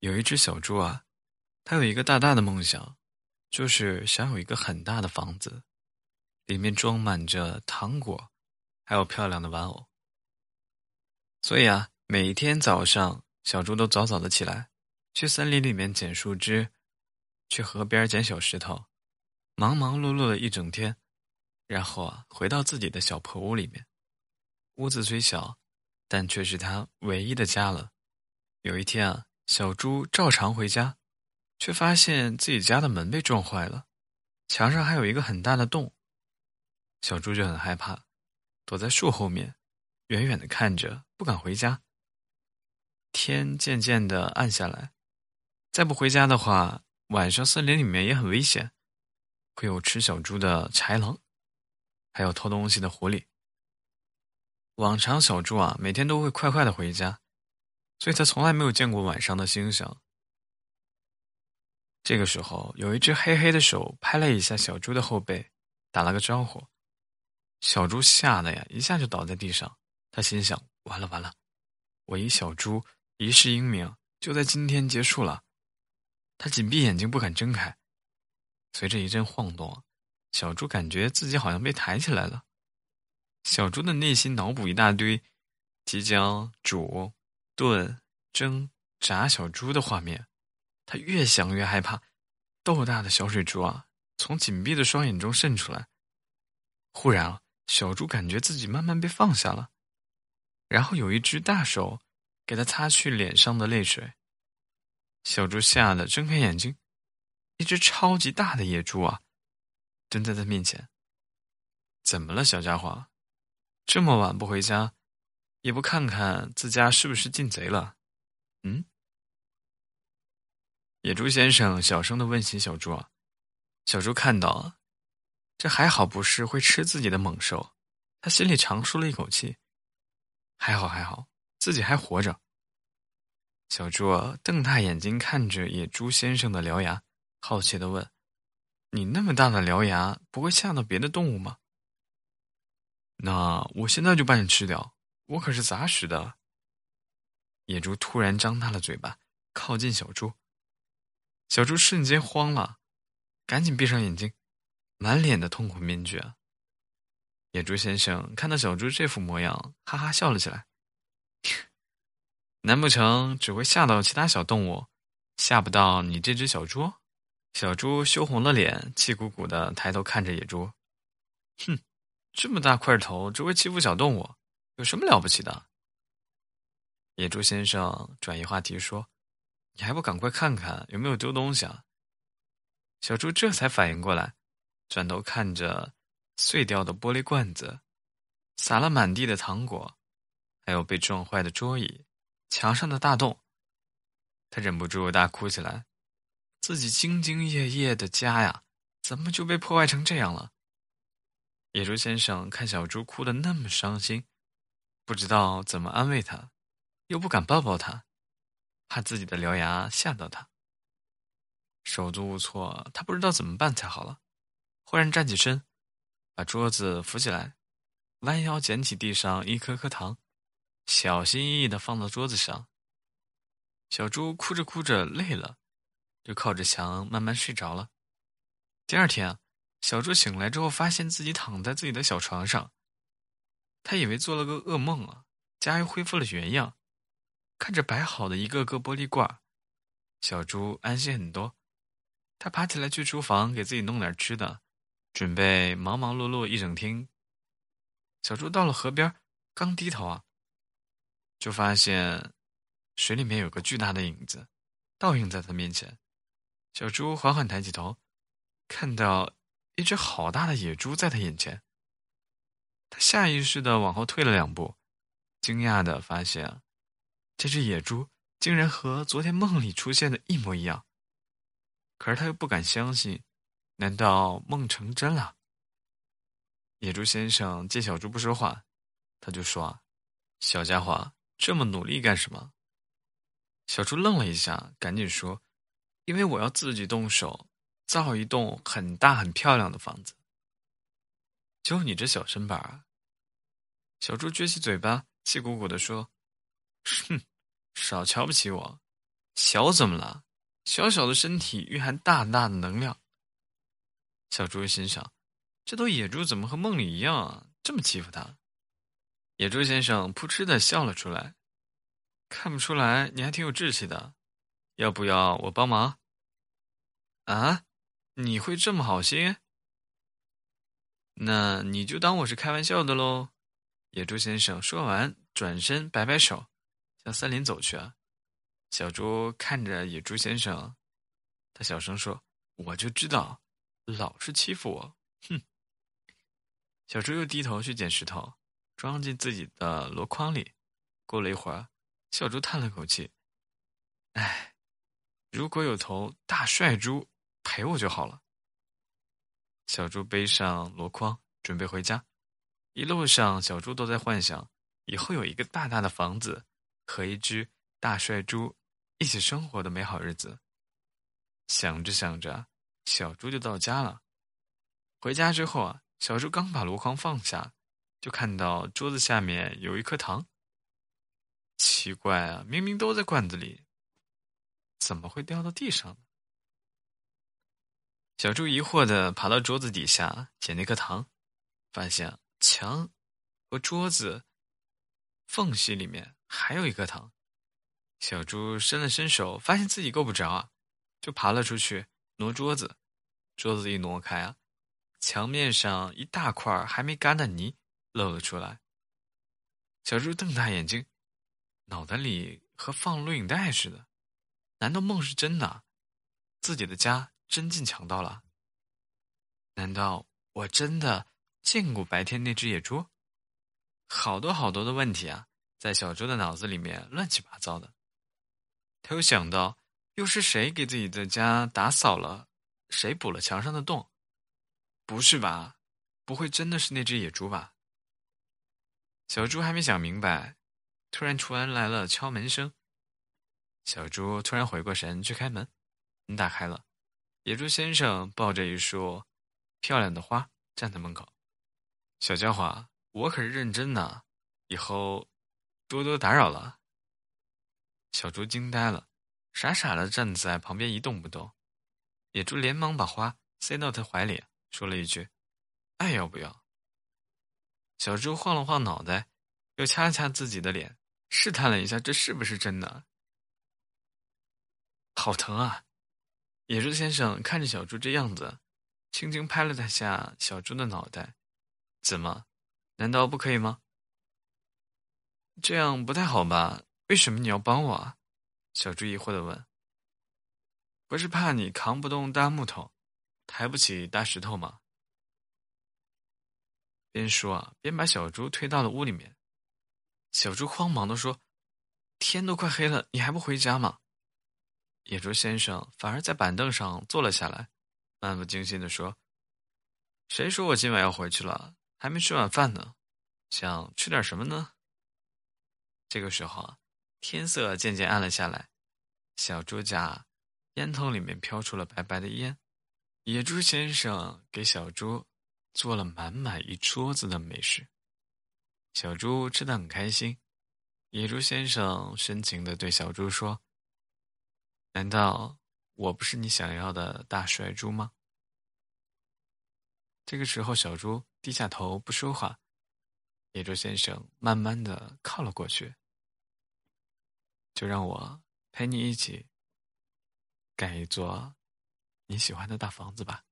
有一只小猪啊，它有一个大大的梦想，就是想有一个很大的房子，里面装满着糖果，还有漂亮的玩偶。所以啊，每一天早上，小猪都早早的起来，去森林里面捡树枝，去河边捡小石头，忙忙碌碌了一整天，然后啊，回到自己的小破屋里面。屋子虽小，但却是他唯一的家了。有一天啊。小猪照常回家，却发现自己家的门被撞坏了，墙上还有一个很大的洞。小猪就很害怕，躲在树后面，远远的看着，不敢回家。天渐渐的暗下来，再不回家的话，晚上森林里面也很危险，会有吃小猪的豺狼，还有偷东西的狐狸。往常小猪啊，每天都会快快的回家。所以他从来没有见过晚上的星星。这个时候，有一只黑黑的手拍了一下小猪的后背，打了个招呼。小猪吓得呀，一下就倒在地上。他心想：完了完了，我一小猪一世英名就在今天结束了。他紧闭眼睛，不敢睁开。随着一阵晃动，小猪感觉自己好像被抬起来了。小猪的内心脑补一大堆，即将煮。炖、蒸、炸小猪的画面，他越想越害怕。豆大的小水珠啊，从紧闭的双眼中渗出来。忽然，小猪感觉自己慢慢被放下了，然后有一只大手给他擦去脸上的泪水。小猪吓得睁开眼睛，一只超级大的野猪啊，蹲在他面前。怎么了，小家伙？这么晚不回家？也不看看自家是不是进贼了，嗯？野猪先生小声的问起小猪：“小猪看到，这还好不是会吃自己的猛兽，他心里长舒了一口气。还好还好，自己还活着。”小猪瞪大眼睛看着野猪先生的獠牙，好奇的问：“你那么大的獠牙，不会吓到别的动物吗？”那我现在就把你吃掉。我可是杂食的。野猪突然张大了嘴巴，靠近小猪。小猪瞬间慌了，赶紧闭上眼睛，满脸的痛苦面具啊！野猪先生看到小猪这副模样，哈哈笑了起来。难不成只会吓到其他小动物，吓不到你这只小猪？小猪羞红了脸，气鼓鼓的抬头看着野猪，哼，这么大块头，只会欺负小动物。有什么了不起的？野猪先生转移话题说：“你还不赶快看看有没有丢东西啊？”小猪这才反应过来，转头看着碎掉的玻璃罐子，撒了满地的糖果，还有被撞坏的桌椅、墙上的大洞，他忍不住大哭起来：“自己兢兢业业的家呀，怎么就被破坏成这样了？”野猪先生看小猪哭得那么伤心。不知道怎么安慰他，又不敢抱抱他，怕自己的獠牙吓到他。手足无措，他不知道怎么办才好了。忽然站起身，把桌子扶起来，弯腰捡起地上一颗颗糖，小心翼翼的放到桌子上。小猪哭着哭着累了，就靠着墙慢慢睡着了。第二天，小猪醒来之后，发现自己躺在自己的小床上。他以为做了个噩梦啊，家又恢复了原样。看着摆好的一个个玻璃罐，小猪安心很多。他爬起来去厨房给自己弄点吃的，准备忙忙碌碌一整天。小猪到了河边，刚低头啊，就发现水里面有个巨大的影子，倒映在他面前。小猪缓缓抬起头，看到一只好大的野猪在他眼前。他下意识的往后退了两步，惊讶的发现，这只野猪竟然和昨天梦里出现的一模一样。可是他又不敢相信，难道梦成真了？野猪先生见小猪不说话，他就说：“小家伙，这么努力干什么？”小猪愣了一下，赶紧说：“因为我要自己动手造一栋很大很漂亮的房子。”就你这小身板儿，小猪撅起嘴巴，气鼓鼓地说：“哼，少瞧不起我！小怎么了？小小的身体蕴含大大的能量。小猪心想：这头野猪怎么和梦里一样啊？这么欺负它？野猪先生扑哧的笑了出来。看不出来，你还挺有志气的。要不要我帮忙？啊？你会这么好心？那你就当我是开玩笑的喽。野猪先生说完，转身摆摆手，向森林走去。小猪看着野猪先生，他小声说：“我就知道，老是欺负我，哼！”小猪又低头去捡石头，装进自己的箩筐里。过了一会儿，小猪叹了口气：“哎，如果有头大帅猪陪我就好了。”小猪背上箩筐，准备回家。一路上，小猪都在幻想以后有一个大大的房子和一只大帅猪一起生活的美好日子。想着想着，小猪就到家了。回家之后啊，小猪刚把箩筐放下，就看到桌子下面有一颗糖。奇怪啊，明明都在罐子里，怎么会掉到地上呢？小猪疑惑的爬到桌子底下捡那颗糖，发现墙和桌子缝隙里面还有一颗糖。小猪伸了伸手，发现自己够不着啊，就爬了出去挪桌子。桌子一挪开啊，墙面上一大块还没干的泥露了出来。小猪瞪大眼睛，脑袋里和放录影带似的，难道梦是真的？自己的家？真进强盗了？难道我真的见过白天那只野猪？好多好多的问题啊，在小猪的脑子里面乱七八糟的。他又想到，又是谁给自己的家打扫了？谁补了墙上的洞？不是吧？不会真的是那只野猪吧？小猪还没想明白，突然传来了敲门声。小猪突然回过神去开门，门打开了。野猪先生抱着一束漂亮的花站在门口，小家伙，我可是认真的，以后多多打扰了。小猪惊呆了，傻傻的站在旁边一动不动。野猪连忙把花塞到他怀里，说了一句：“爱要不要？”小猪晃了晃脑袋，又掐了掐自己的脸，试探了一下这是不是真的。好疼啊！野猪先生看着小猪这样子，轻轻拍了他下小猪的脑袋。怎么？难道不可以吗？这样不太好吧？为什么你要帮我？啊？小猪疑惑的问。不是怕你扛不动大木头，抬不起大石头吗？边说啊，边把小猪推到了屋里面。小猪慌忙的说：“天都快黑了，你还不回家吗？”野猪先生反而在板凳上坐了下来，漫不经心地说：“谁说我今晚要回去了？还没吃晚饭呢，想吃点什么呢？”这个时候啊，天色渐渐暗了下来，小猪家烟筒里面飘出了白白的烟。野猪先生给小猪做了满满一桌子的美食，小猪吃的很开心。野猪先生深情地对小猪说。难道我不是你想要的大帅猪吗？这个时候，小猪低下头不说话。野猪先生慢慢的靠了过去，就让我陪你一起盖一座你喜欢的大房子吧。